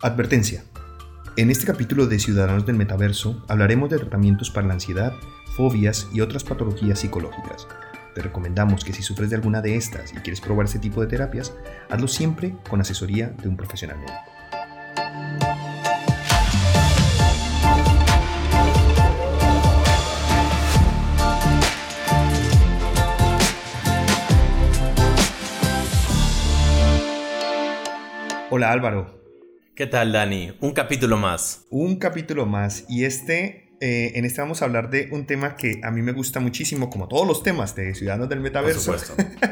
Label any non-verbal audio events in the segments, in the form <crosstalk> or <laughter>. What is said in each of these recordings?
Advertencia. En este capítulo de Ciudadanos del Metaverso hablaremos de tratamientos para la ansiedad, fobias y otras patologías psicológicas. Te recomendamos que si sufres de alguna de estas y quieres probar este tipo de terapias, hazlo siempre con asesoría de un profesional médico. Hola Álvaro, ¿Qué tal, Dani? Un capítulo más. Un capítulo más. Y este, eh, en este vamos a hablar de un tema que a mí me gusta muchísimo, como todos los temas de Ciudadanos del Metaverso.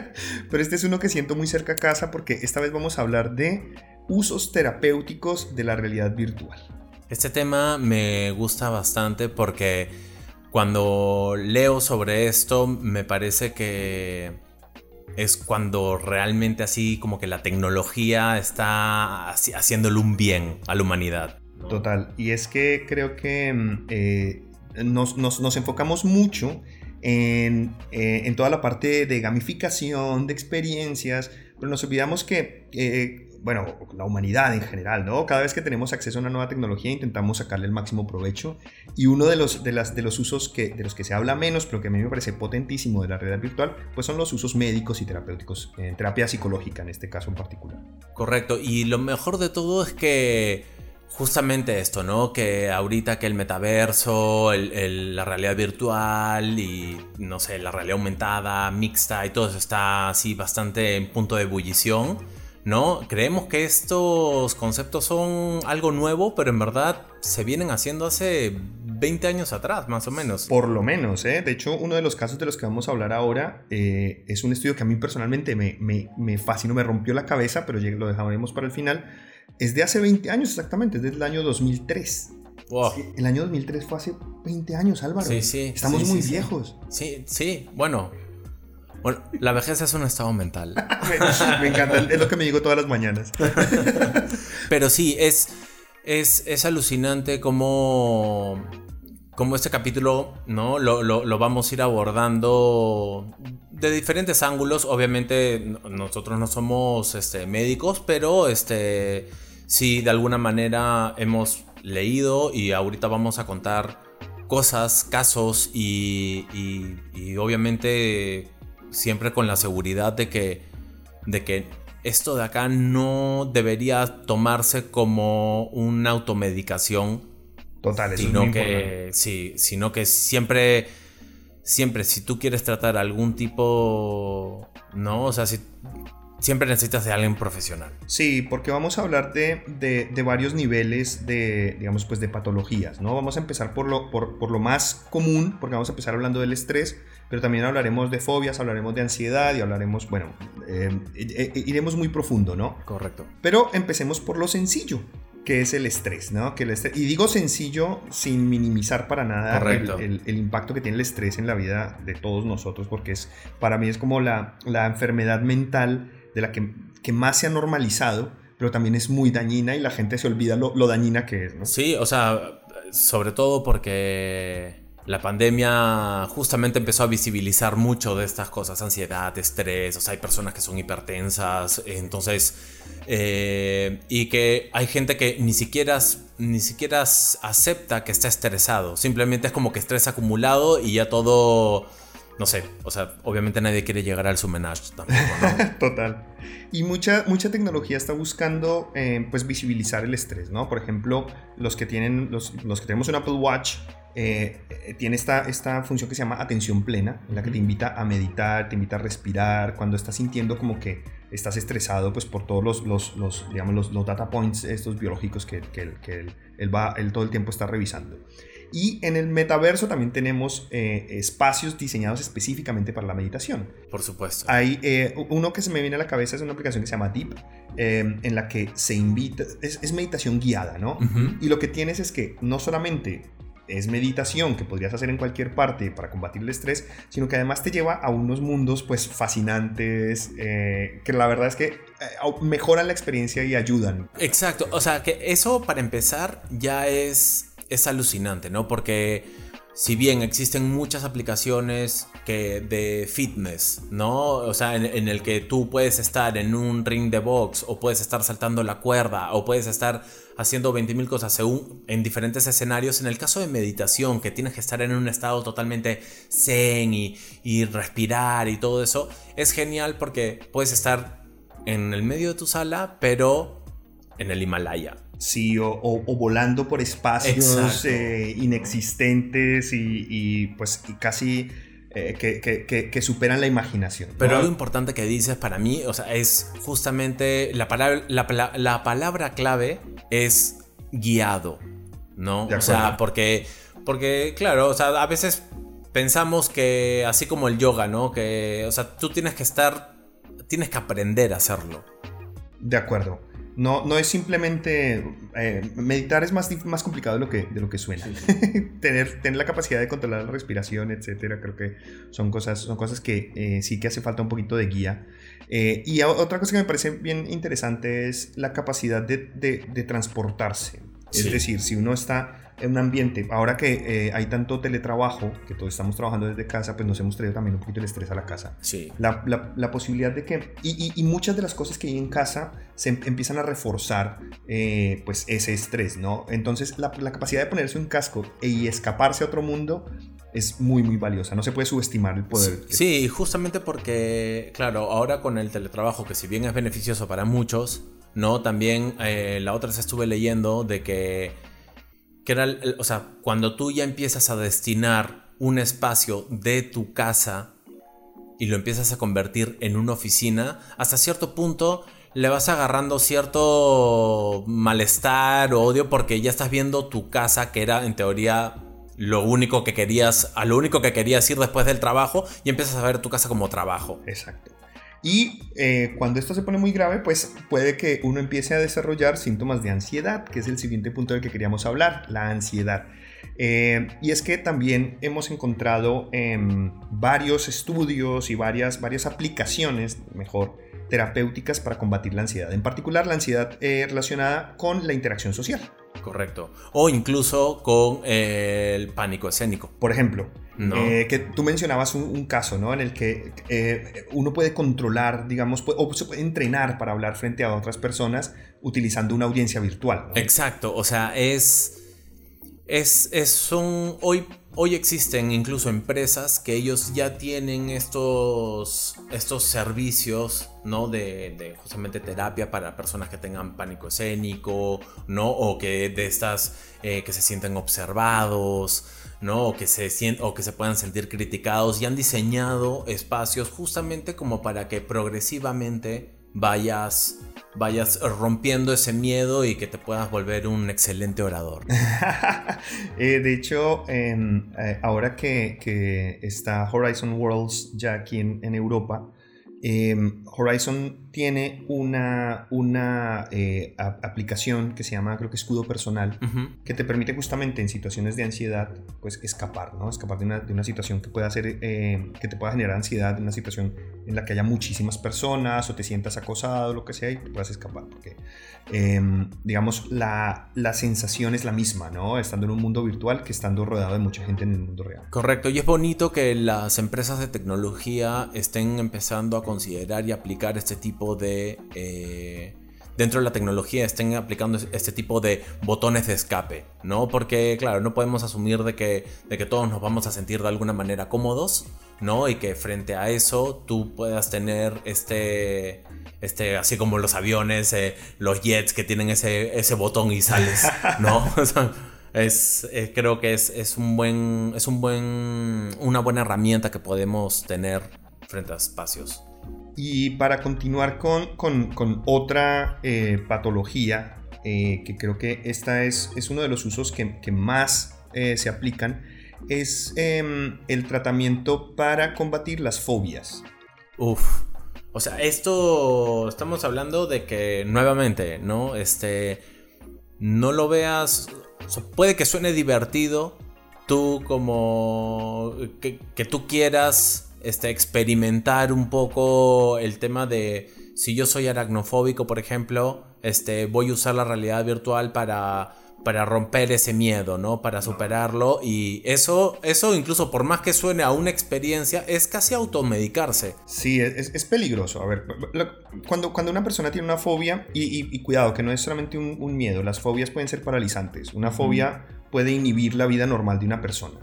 <laughs> Pero este es uno que siento muy cerca a casa porque esta vez vamos a hablar de usos terapéuticos de la realidad virtual. Este tema me gusta bastante porque cuando leo sobre esto me parece que es cuando realmente así como que la tecnología está haciéndole un bien a la humanidad. Total, y es que creo que mm, eh, nos, enfocamos mucho en, eh, en, toda la parte de gamificación, de experiencias, pero nos olvidamos que eh, bueno, la humanidad en general, ¿no? Cada vez que tenemos acceso a una nueva tecnología intentamos sacarle el máximo provecho y uno de los, de las, de los usos que, de los que se habla menos, pero que a mí me parece potentísimo de la realidad virtual, pues son los usos médicos y terapéuticos, en terapia psicológica en este caso en particular. Correcto, y lo mejor de todo es que justamente esto, ¿no? Que ahorita que el metaverso, la realidad virtual y, no sé, la realidad aumentada, mixta y todo eso está así bastante en punto de ebullición ¿no? Creemos que estos conceptos son algo nuevo, pero en verdad se vienen haciendo hace 20 años atrás, más o menos. Por lo menos, ¿eh? De hecho, uno de los casos de los que vamos a hablar ahora eh, es un estudio que a mí personalmente me, me, fascinó, me rompió la cabeza, pero lo dejaremos para el final. Es de hace 20 años exactamente, es del año 2003. el año 2003 fue hace 20 años, Álvaro. Sí, sí. Estamos muy viejos. Sí, sí. Bueno, bueno, la vejez es un estado mental. <laughs> me, encanta, es lo que me digo todas las mañanas. <laughs> Pero sí, es, es, alucinante cómo, cómo este capítulo ¿no? Lo, vamos a ir abordando de diferentes ángulos. Obviamente nosotros no somos este, médicos, pero este, sí de alguna manera hemos leído y ahorita vamos a contar cosas, casos y, y obviamente siempre con la seguridad de que, de que esto de acá no debería tomarse como una automedicación. Total, sino que sí, sino que siempre siempre si tú quieres tratar algún tipo, no, o sea, si siempre necesitas de alguien profesional. Sí, porque vamos a hablar de, de, varios niveles de, digamos, pues de patologías, ¿no? Vamos a empezar por lo, por, por, lo más común, porque vamos a empezar hablando del estrés, pero también hablaremos de fobias, hablaremos de ansiedad y hablaremos, bueno, eh, eh, iremos muy profundo, ¿no? Correcto. Pero empecemos por lo sencillo, que es el estrés, ¿no? Que el estrés, y digo sencillo sin minimizar para nada el, el, impacto que tiene el estrés en la vida de todos nosotros, porque es, para mí es como la, la enfermedad mental de la que, que, más se ha normalizado, pero también es muy dañina y la gente se olvida lo, dañina que es, ¿no? Sí, o sea, sobre todo porque la pandemia justamente empezó a visibilizar mucho de estas cosas, ansiedad, estrés, o sea, hay personas que son hipertensas, entonces, eh, y que hay gente que ni siquiera, ni siquiera acepta que está estresado, simplemente es como que estrés acumulado y ya todo, no sé, o sea, obviamente nadie quiere llegar al sumenage tampoco, ¿no? <laughs> Total. Y mucha, mucha tecnología está buscando, eh, pues, visibilizar el estrés, ¿no? Por ejemplo, los que tienen, los, los que tenemos un Apple Watch, eh, eh, tiene esta, esta función que se llama atención plena, en la que te invita a meditar, te invita a respirar, cuando estás sintiendo como que estás estresado pues por todos los, los, los digamos, los, los, data points estos biológicos que, que, que él, va, él todo el tiempo está revisando. Y en el metaverso también tenemos eh, espacios diseñados específicamente para la meditación. Por supuesto. Hay uno que se me viene a la cabeza es una aplicación que se llama Deep, en la que se invita, es, es meditación guiada, ¿no? Y lo que tienes es que no solamente es meditación que podrías hacer en cualquier parte para combatir el estrés, sino que además te lleva a unos mundos pues fascinantes, eh, que la verdad es que eh, mejoran la experiencia y ayudan. Exacto, o sea que eso para empezar ya es, es alucinante, ¿no? Porque si bien existen muchas aplicaciones que de fitness, ¿no? O sea, en, el que tú puedes estar en un ring de box o puedes estar saltando la cuerda o puedes estar haciendo 20.000 cosas según, en diferentes escenarios. En el caso de meditación, que tienes que estar en un estado totalmente zen y, y respirar y todo eso, es genial porque puedes estar en el medio de tu sala, pero en el Himalaya. Sí, o, volando por espacios eh, inexistentes y, pues casi eh, que, superan la imaginación. Pero algo importante que dices para mí, o sea, es justamente la palabra, la, palabra clave es guiado, ¿no? O sea, porque, porque, claro, o sea, a veces pensamos que así como el yoga, ¿no? Que, o sea, tú tienes que estar, tienes que aprender a hacerlo. De acuerdo. No, no es simplemente. Eh, meditar es más, más complicado de lo que, de lo que suena. <laughs> tener, tener la capacidad de controlar la respiración, etcétera, creo que son cosas, son cosas que eh, sí que hace falta un poquito de guía. Eh, y otra cosa que me parece bien interesante es la capacidad de, de, transportarse. Es decir, si uno está un ambiente, ahora que eh, hay tanto teletrabajo, que todos estamos trabajando desde casa, pues nos hemos traído también un poquito el estrés a la casa. Sí. La, la, posibilidad de que, y, y, muchas de las cosas que hay en casa se em, empiezan a reforzar eh, pues ese estrés, ¿no? Entonces la, capacidad de ponerse un casco y escaparse a otro mundo es muy, muy valiosa. No se puede subestimar el poder. Sí, justamente porque, claro, ahora con el teletrabajo, que si bien es beneficioso para muchos, ¿no? También eh, la otra vez estuve leyendo de que que era, o sea, cuando tú ya empiezas a destinar un espacio de tu casa y lo empiezas a convertir en una oficina, hasta cierto punto le vas agarrando cierto malestar o odio porque ya estás viendo tu casa que era en teoría lo único que querías, a lo único que querías ir después del trabajo y empiezas a ver tu casa como trabajo. Exacto. Y eh, cuando esto se pone muy grave, pues puede que uno empiece a desarrollar síntomas de ansiedad, que es el siguiente punto del que queríamos hablar, la ansiedad. Eh, y es que también hemos encontrado en varios estudios y varias, varias aplicaciones, mejor, terapéuticas para combatir la ansiedad. En particular, la ansiedad eh, relacionada con la interacción social. Correcto. O incluso con el pánico escénico. Por ejemplo, eh, que tú mencionabas un, caso, ¿no? En el que eh, uno puede controlar, digamos, o se puede entrenar para hablar frente a otras personas utilizando una audiencia virtual. Exacto, o sea, es... Es, es un... Hoy, hoy existen incluso empresas que ellos ya tienen estos, estos servicios, ¿no? De, justamente terapia para personas que tengan pánico escénico, ¿no? O que de estas eh, que se sienten observados, ¿no? Que, se o que se puedan sentir criticados y han diseñado espacios justamente como para que progresivamente vayas, vayas rompiendo ese miedo y que te puedas volver un excelente orador. <laughs> Eh, de hecho, eh, ahora que, está Horizon Worlds ya aquí en Europa, Em, Horizon tiene una, una eh, aplicación que se llama, creo que escudo personal, que te permite justamente en situaciones de ansiedad, pues escapar, ¿no? Escapar de una, de una situación que pueda hacer, eh, que te pueda generar ansiedad, una situación en la que haya muchísimas personas o te sientas acosado, lo que sea, y puedas escapar. Porque, em, digamos, la, la sensación es la misma, ¿no? Estando en un mundo virtual que estando rodeado de mucha gente en el mundo real. Correcto, y es bonito que las empresas de tecnología estén empezando a considerar y aplicar este tipo de... Eh, dentro de la tecnología estén aplicando este tipo de botones de escape, ¿no? Porque, claro, no podemos asumir de que, de que todos nos vamos a sentir de alguna manera cómodos, ¿no? Y que frente a eso tú puedas tener este, este así como los aviones, eh, los jets que tienen ese, ese botón y sales, ¿no? <laughs> es, eh, creo que es, es, un buen, es un buen, una buena herramienta que podemos tener frente a espacios. Y para continuar con, con, otra eh, patología, eh, que creo que esta es, es uno de los usos que, que más eh, se aplican, es em, el tratamiento para combatir las fobias. Uf. O sea, esto estamos hablando de que nuevamente, ¿no? Este, no lo veas, puede que suene divertido, tú como que, que tú quieras este, experimentar un poco el tema de si yo soy aracnofóbico, por ejemplo, este, voy a usar la realidad virtual para, para romper ese miedo, ¿no? Para superarlo y eso, eso incluso por más que suene a una experiencia, es casi automedicarse. Sí, es, peligroso. A ver, cuando, cuando una persona tiene una fobia, y, cuidado, que no es solamente un, miedo, las fobias pueden ser paralizantes. Una fobia puede inhibir la vida normal de una persona.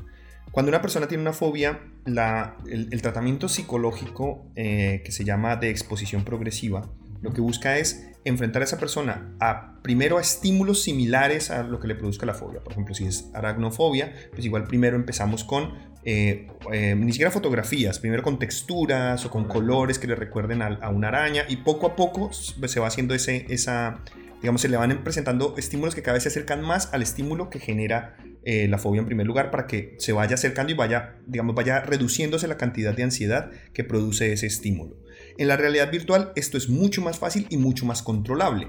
Cuando una persona tiene una fobia, la, el, tratamiento psicológico eh, que se llama de exposición progresiva, lo que busca es enfrentar a esa persona a primero a estímulos similares a lo que le produzca la fobia. Por ejemplo, si es aracnofobia, pues igual primero empezamos con eh, eh, ni siquiera fotografías, primero con texturas o con colores que le recuerden a, una araña y poco a poco se va haciendo ese, esa, digamos, se le van presentando estímulos que cada vez se acercan más al estímulo que genera eh, la fobia en primer lugar para que se vaya acercando y vaya, digamos, vaya reduciéndose la cantidad de ansiedad que produce ese estímulo. En la realidad virtual esto es mucho más fácil y mucho más controlable.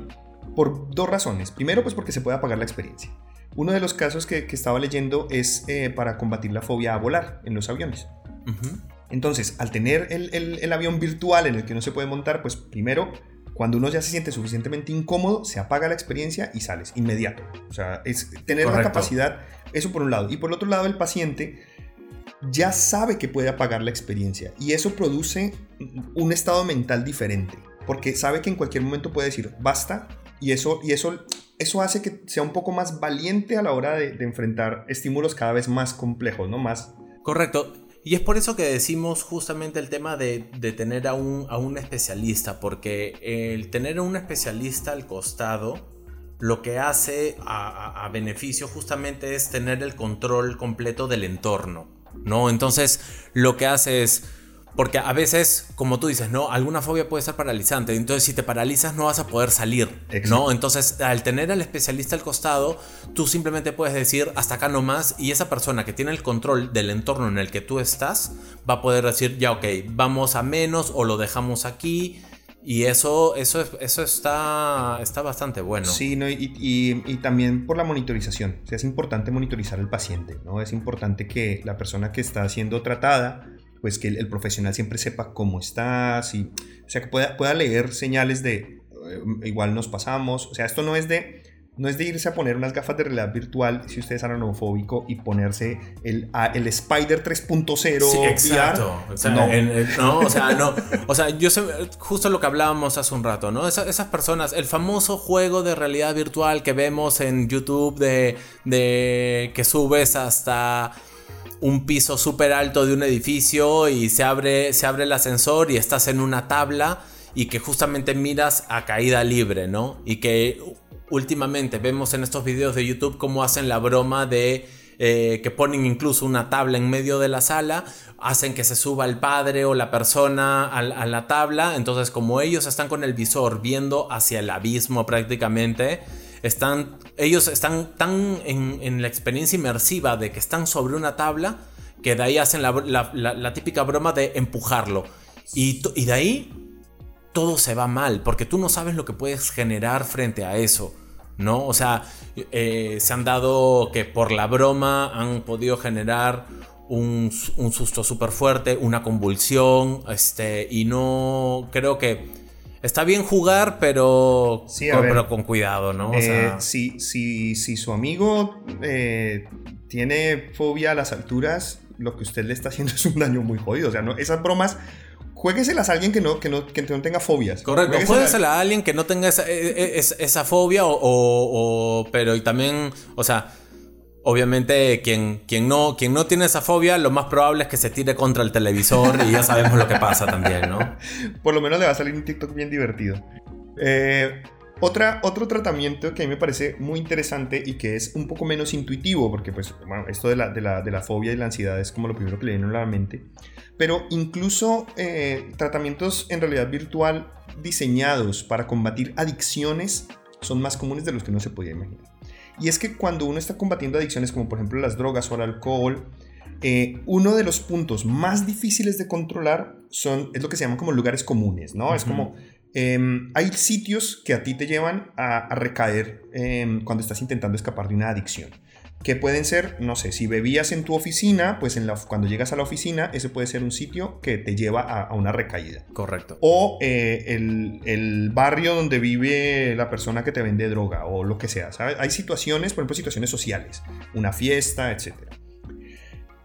Por dos razones. Primero, pues porque se puede apagar la experiencia. Uno de los casos que, estaba leyendo es eh, para combatir la fobia a volar en los aviones. Entonces, al tener el, avión virtual en el que no se puede montar, pues primero, cuando uno ya se siente suficientemente incómodo, se apaga la experiencia y sales inmediato. O sea, es tener la capacidad, eso por un lado. Y por el otro lado, el paciente ya sabe que puede apagar la experiencia y eso produce un estado mental diferente, porque sabe que en cualquier momento puede decir basta y eso, y eso, eso hace que sea un poco más valiente a la hora de, enfrentar estímulos cada vez más complejos, ¿no? Más... Correcto. Y es por eso que decimos justamente el tema de, tener a un, a un especialista, porque el tener a un especialista al costado lo que hace a, beneficio justamente es tener el control completo del entorno. ¿no? Entonces, lo que hace es... Porque a veces, como tú dices, ¿no? Alguna fobia puede ser paralizante. Entonces, si te paralizas, no vas a poder salir, ¿no? Entonces, al tener al especialista al costado, tú simplemente puedes decir hasta acá nomás. Y esa persona que tiene el control del entorno en el que tú estás, va a poder decir, ya, ok, vamos a menos o lo dejamos aquí. Y eso, eso, eso está, está bastante bueno. Sí, ¿no? y, y, también por la monitorización. O sea, es importante monitorizar al paciente, ¿no? Es importante que la persona que está siendo tratada, pues que el, profesional siempre sepa cómo estás, y, o sea, que pueda, pueda leer señales de eh, igual nos pasamos. O sea, esto no es de no es de irse a poner unas gafas de realidad virtual si usted es aranofóbico y ponerse el, el Spider 3.0. Sí, exacto. O sea, no. no. o sea, no. O sea, yo sé, justo lo que hablábamos hace un rato, ¿no? esas personas, el famoso juego de realidad virtual que vemos en YouTube de, de que subes hasta un piso súper alto de un edificio y se abre, se abre el ascensor y estás en una tabla y que justamente miras a caída libre, ¿no? Y que últimamente vemos en estos videos de YouTube cómo hacen la broma de eh, que ponen incluso una tabla en medio de la sala, hacen que se suba el padre o la persona a, la tabla, entonces como ellos están con el visor viendo hacia el abismo prácticamente, están, ellos están tan en, la experiencia inmersiva de que están sobre una tabla, que de ahí hacen la, típica broma de empujarlo. Y, y de ahí todo se va mal, porque tú no sabes lo que puedes generar frente a eso. ¿No? O sea, eh, se han dado que por la broma han podido generar un, susto súper fuerte, una convulsión, este, y no creo que está bien jugar, pero, con, con cuidado, ¿no? O eh, si, si, su amigo eh, tiene fobia a las alturas, lo que usted le está haciendo es un daño muy jodido. O sea, ¿no? esas bromas juegueselas a alguien que no, que no, que no tenga fobias. Correcto, jueguesela a alguien que no tenga esa, e, e, esa, fobia o, o, Pero y también, o sea, obviamente quien, quien, no, quien no tiene esa fobia, lo más probable es que se tire contra el televisor y ya sabemos lo que pasa también, ¿no? <laughs> Por lo menos le va a salir un TikTok bien divertido. Eh, otra, otro tratamiento que a mí me parece muy interesante y que es un poco menos intuitivo, porque pues, esto de la, de la, de la fobia y la ansiedad es como lo primero que le viene a la mente, pero incluso eh, tratamientos en realidad virtual diseñados para combatir adicciones son más comunes de los que no se podía imaginar. Y es que cuando uno está combatiendo adicciones como por ejemplo las drogas o el alcohol, eh, uno de los puntos más difíciles de controlar son, es lo que se llama como lugares comunes, ¿no? Es como, em, hay sitios que a ti te llevan a, recaer em, cuando estás intentando escapar de una adicción. Que pueden ser, no sé, si bebías en tu oficina, pues en la, cuando llegas a la oficina, ese puede ser un sitio que te lleva a, una recaída. Correcto. O eh, el, el, barrio donde vive la persona que te vende droga o lo que sea, ¿sabes? Hay situaciones, por ejemplo, situaciones sociales, una fiesta, etcétera.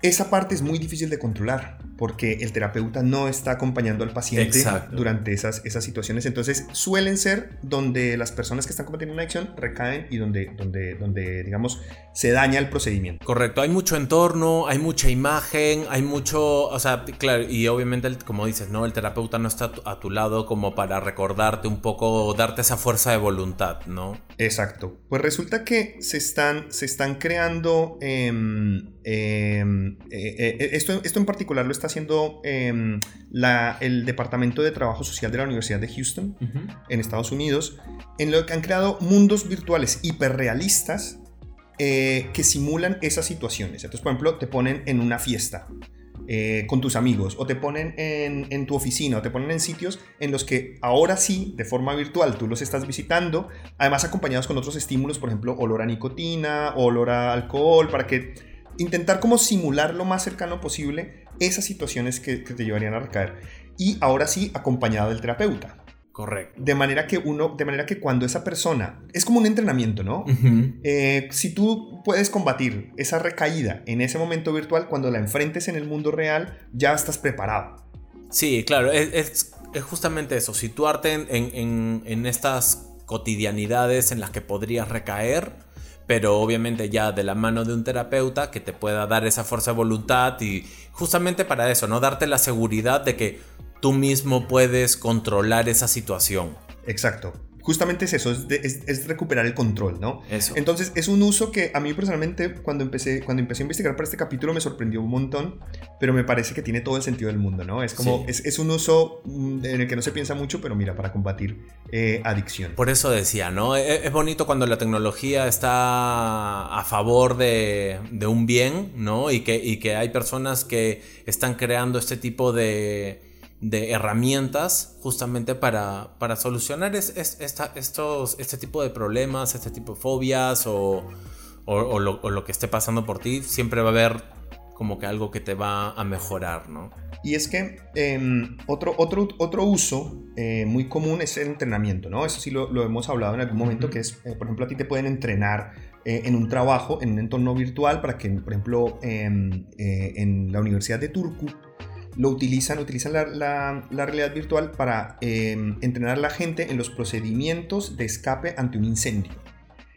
Esa parte es muy difícil de controlar porque el terapeuta no está acompañando al paciente durante esas, esas situaciones. Entonces suelen ser donde las personas que están cometiendo una adicción recaen y donde, donde, donde digamos, se daña el procedimiento. Correcto, hay mucho entorno, hay mucha imagen, hay mucho, o sea, claro, y obviamente, como dices, ¿no? El terapeuta no está a tu lado como para recordarte un poco, darte esa fuerza de voluntad, ¿no? Exacto. Pues resulta que se están, se están creando... Em, eh, eh, esto, esto en particular lo está haciendo em, el Departamento de Trabajo Social de la Universidad de Houston, en Estados Unidos, en lo que han creado mundos virtuales hiperrealistas eh, que simulan esas situaciones. Entonces, por ejemplo, te ponen en una fiesta. Eh, con tus amigos o te ponen en, en, tu oficina o te ponen en sitios en los que ahora sí, de forma virtual, tú los estás visitando, además acompañados con otros estímulos, por ejemplo, olor a nicotina, olor a alcohol, para que intentar como simular lo más cercano posible esas situaciones que, te llevarían a recaer. Y ahora sí, acompañado del terapeuta. Correcto. De manera que uno, de manera que cuando esa persona, es como un entrenamiento, ¿no? Eh, si tú puedes combatir esa recaída en ese momento virtual, cuando la enfrentes en el mundo real, ya estás preparado. Sí, claro, es, justamente eso, situarte en, en, en estas cotidianidades en las que podrías recaer pero obviamente ya de la mano de un terapeuta que te pueda dar esa fuerza de voluntad y justamente para eso, ¿no? Darte la seguridad de que tú mismo puedes controlar esa situación. Exacto justamente es eso, es, recuperar el control, ¿no? Eso. Entonces, es un uso que a mí personalmente, cuando empecé, cuando empecé a investigar para este capítulo, me sorprendió un montón, pero me parece que tiene todo el sentido del mundo, ¿no? Es como, es, un uso mm, en el que no se piensa mucho, pero mira, para combatir eh, adicción. Por eso decía, ¿no? E, e, es, bonito cuando la tecnología está a favor de, un bien, ¿no? Y que, y que hay personas que están creando este tipo de de herramientas justamente para, para solucionar es, estos, este tipo de problemas, este tipo de fobias o, o, lo, que esté pasando por ti, siempre va a haber como que algo que te va a mejorar, ¿no? Y es que em, otro, otro, otro uso eh, muy común es el entrenamiento, ¿no? Eso sí lo, lo hemos hablado en algún momento, que es, eh, por ejemplo, a ti te pueden entrenar eh, en un trabajo, en un entorno virtual, para que, por ejemplo, em, en la Universidad de Turku, lo utilizan, utilizan la, realidad virtual para em, entrenar a la gente en los procedimientos de escape ante un incendio.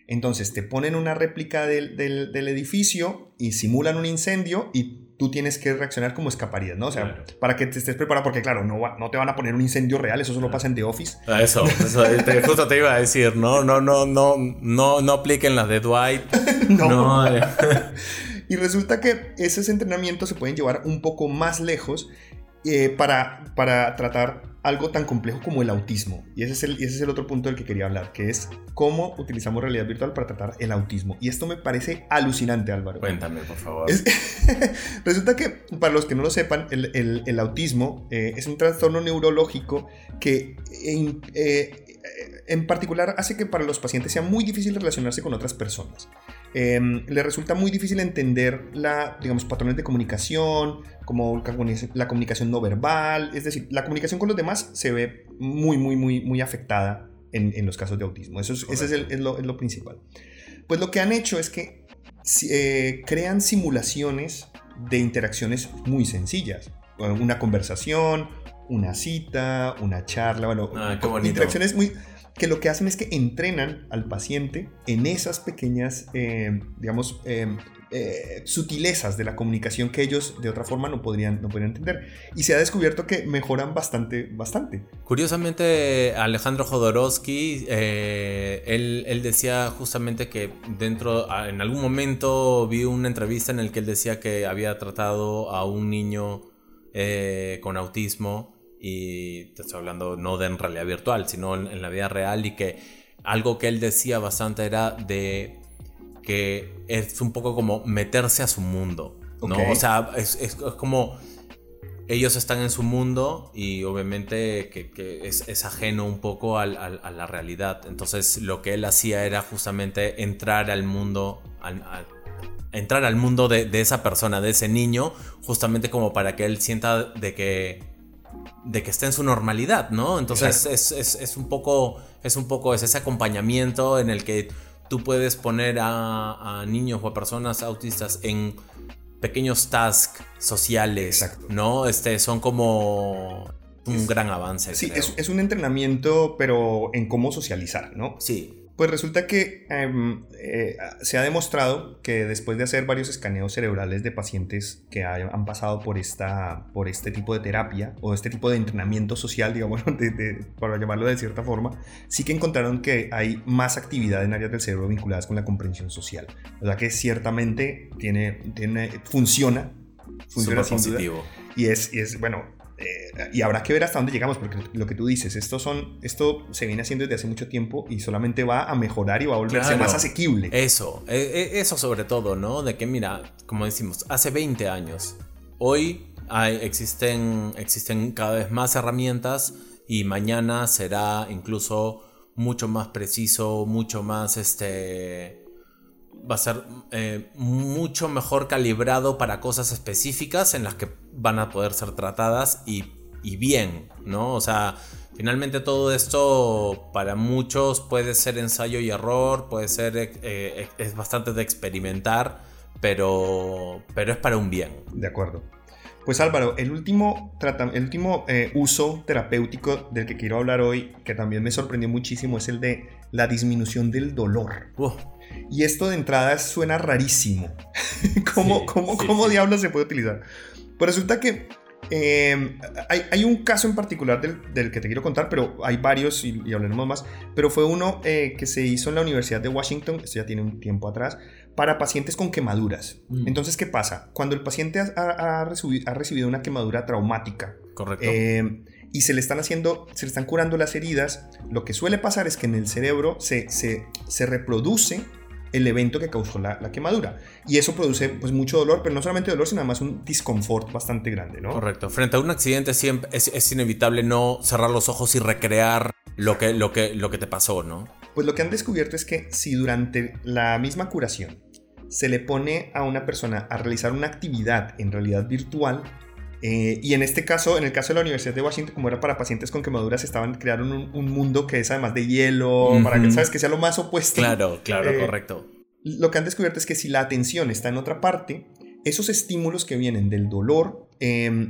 Entonces te ponen una réplica del, edificio y simulan un incendio y tú tienes que reaccionar como escaparías, ¿no? O sea, para que te estés preparado, porque claro, no, no te van a poner un incendio real, eso solo pasa en The Office. Ah, eso, eso justo te iba a decir, no, no, no, no, no, no apliquen las de Dwight. <laughs> no. no. <laughs> <laughs> Eh. Y resulta que esos entrenamientos se pueden llevar un poco más lejos eh, para, para tratar algo tan complejo como el autismo. Y ese, es el, ese es el otro punto del que quería hablar, que es cómo utilizamos realidad virtual para tratar el autismo. Y esto me parece alucinante, Álvaro. Cuéntame, por favor. <laughs> resulta que, para los que no lo sepan, el, el, autismo eh, es un trastorno neurológico que eh, en particular hace que para los pacientes sea muy difícil relacionarse con otras personas. Em, le resulta muy difícil entender la, digamos, patrones de comunicación, como la comunicación no verbal, es decir, la comunicación con los demás se ve muy, muy, muy, muy afectada en, los casos de autismo. Eso es, ese es, lo, principal. Pues lo que han hecho es que eh, crean simulaciones de interacciones muy sencillas. Una conversación, una cita, una charla, bueno, ah, interacciones muy que lo que hacen es que entrenan al paciente en esas pequeñas, eh, digamos, eh, eh, sutilezas de la comunicación que ellos de otra forma no podrían, no podrían entender. Y se ha descubierto que mejoran bastante, bastante. Curiosamente, Alejandro Jodorowsky, él, decía justamente que dentro, en algún momento vi una entrevista en la que él decía que había tratado a un niño con autismo y te estoy hablando no de en realidad virtual, sino en, la vida real y que algo que él decía bastante era de que es un poco como meterse a su mundo, ¿no? O sea, es, como ellos están en su mundo y obviamente que, es, ajeno un poco a la realidad. Entonces lo que él hacía era justamente entrar al mundo, entrar al mundo de, esa persona, de ese niño, justamente como para que él sienta de que, de que esté en su normalidad, ¿no? Entonces es, un poco, es un poco ese acompañamiento en el que tú puedes poner a, niños o a personas autistas en pequeños tasks sociales, ¿no? Este, son como un gran avance. Sí, es, es, un entrenamiento, pero en cómo socializar, ¿no? Sí. Pues resulta que em, eh, se ha demostrado que después de hacer varios escaneos cerebrales de pacientes que han pasado por, esta, por este tipo de terapia o este tipo de entrenamiento social, <laughs> digamos, para llamarlo de cierta forma, sí que encontraron que hay más actividad en áreas del cerebro vinculadas con la comprensión social. O sea que ciertamente tiene, tiene, funciona, funciona positivo. Y es, y es, bueno, eh, y habrá que ver hasta dónde llegamos, porque lo que tú dices, esto, son, esto se viene haciendo desde hace mucho tiempo y solamente va a mejorar y va a volverse más asequible. Eso, e, e, eso sobre todo, ¿no? De que mira, como decimos, hace 20 años, hoy hay, existen, existen cada vez más herramientas y mañana será incluso mucho más preciso, mucho más este va a ser eh, mucho mejor calibrado para cosas específicas en las que van a poder ser tratadas y, bien, ¿no? O sea, finalmente todo esto para muchos puede ser ensayo y error, puede ser, eh, eh, es bastante de experimentar, pero, pero es para un bien. De acuerdo. Pues Álvaro, el último, el último uso terapéutico del que quiero hablar hoy, que también me sorprendió muchísimo, es el de la disminución del dolor. Y esto de entrada suena rarísimo. <laughs> ¿Cómo, cómo, diablos se puede utilizar? Pues resulta que em, hay, un caso en particular del, que te quiero contar, pero hay varios y, hablaremos más. Pero fue uno eh, que se hizo en la Universidad de Washington, esto ya tiene un tiempo atrás, para pacientes con quemaduras. Mm. Entonces, ¿qué pasa? Cuando el paciente ha, recibido, una quemadura traumática. Correcto. Em, y se le están haciendo, se le están curando las heridas, lo que suele pasar es que en el cerebro se, se, se reproduce el evento que causó la, quemadura. Y eso produce pues mucho dolor, pero no solamente dolor, sino además un disconfort bastante grande, ¿no? Correcto. Frente a un accidente siempre es, inevitable no cerrar los ojos y recrear lo que, lo, que, lo que te pasó, ¿no? Pues lo que han descubierto es que si durante la misma curación se le pone a una persona a realizar una actividad en realidad virtual, eh, y en este caso, en el caso de la Universidad de Washington, como era para pacientes con quemaduras, estaban crearon un, mundo que es además de hielo, para que sabes que sea lo más opuesto. Claro, claro, eh, correcto. Lo que han descubierto es que si la atención está en otra parte, esos estímulos que vienen del dolor eh,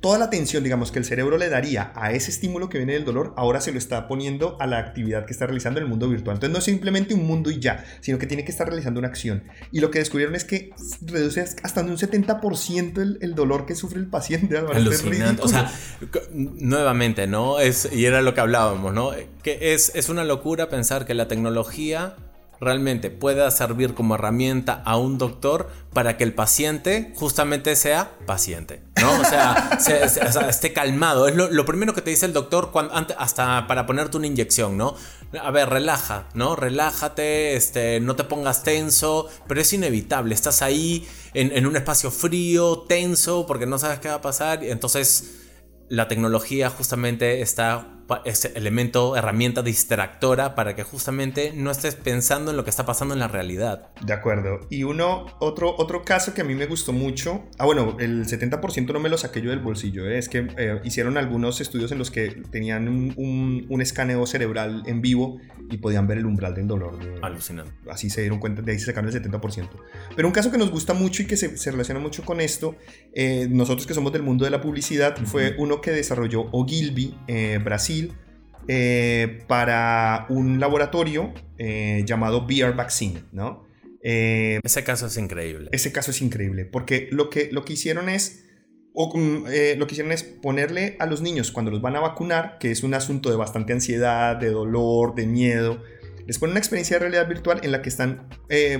toda la atención, digamos, que el cerebro le daría a ese estímulo que viene del dolor, ahora se lo está poniendo a la actividad que está realizando en el mundo virtual. Entonces no es simplemente un mundo y ya, sino que tiene que estar realizando una acción. Y lo que descubrieron es que reduce hasta un 70% el, el, dolor que sufre el paciente. Alucinante. O sea, nuevamente, ¿no? Es, y era lo que hablábamos, ¿no? Que es, es una locura pensar que la tecnología realmente pueda servir como herramienta a un doctor para que el paciente justamente sea paciente, ¿no? O sea, <laughs> esté calmado. Es lo, primero que te dice el doctor cuando, hasta para ponerte una inyección, ¿no? A ver, relaja, ¿no? Relájate, este, no te pongas tenso, pero es inevitable. Estás ahí en, en un espacio frío, tenso, porque no sabes qué va a pasar. Y entonces la tecnología justamente está ese elemento, herramienta distractora para que justamente no estés pensando en lo que está pasando en la realidad. De acuerdo. Y uno, otro, otro caso que a mí me gustó mucho, ah bueno, el 70% no me lo saqué yo del bolsillo, ¿eh? es que eh, hicieron algunos estudios en los que tenían un, un, escaneo cerebral en vivo y podían ver el umbral del dolor. Alucinante. Así se dieron cuenta, de ahí se sacaron el 70%. Pero un caso que nos gusta mucho y que se, se relaciona mucho con esto, eh, nosotros que somos del mundo de la publicidad, fue uno que desarrolló Ogilvy, Brasil, eh, para un laboratorio eh, llamado VR Vaccine, ¿no? Eh, ese caso es increíble. Ese caso es increíble, porque lo que, lo que hicieron es... Mm, lo que hicieron es ponerle a los niños cuando los van a vacunar, que es un asunto de bastante ansiedad, de dolor, de miedo, les ponen una experiencia de realidad virtual en la que están,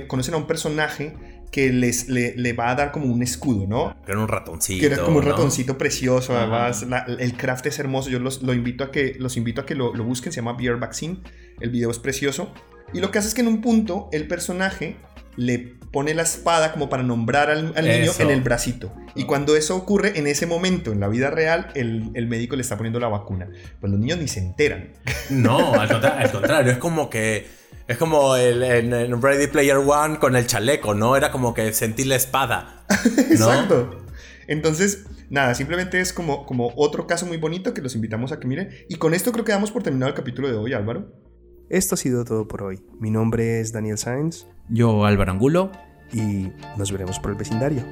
conocen a un personaje que les, le, va a dar como un escudo, ¿no? Que era un ratoncito. Que era como un ratoncito precioso, además. el craft es hermoso. Yo los, lo invito a que, los invito a que lo, busquen. Se llama Beer Vaccine. El video es precioso. Y lo que hace es que en un punto el personaje le pone la espada como para nombrar al, niño en el bracito. Y cuando eso ocurre, en ese momento, en la vida real, el, el médico le está poniendo la vacuna. Pues los niños ni se enteran. No, al contrario, es como que Es como el, en, Ready Player One con el chaleco, ¿no? Era como que sentí la espada. Exacto. Entonces, nada, simplemente es como, como otro caso muy bonito que los invitamos a que miren. Y con esto creo que damos por terminado el capítulo de hoy, Álvaro. Esto ha sido todo por hoy. Mi nombre es Daniel Sainz. Yo, Álvaro Angulo. Y nos veremos por el vecindario.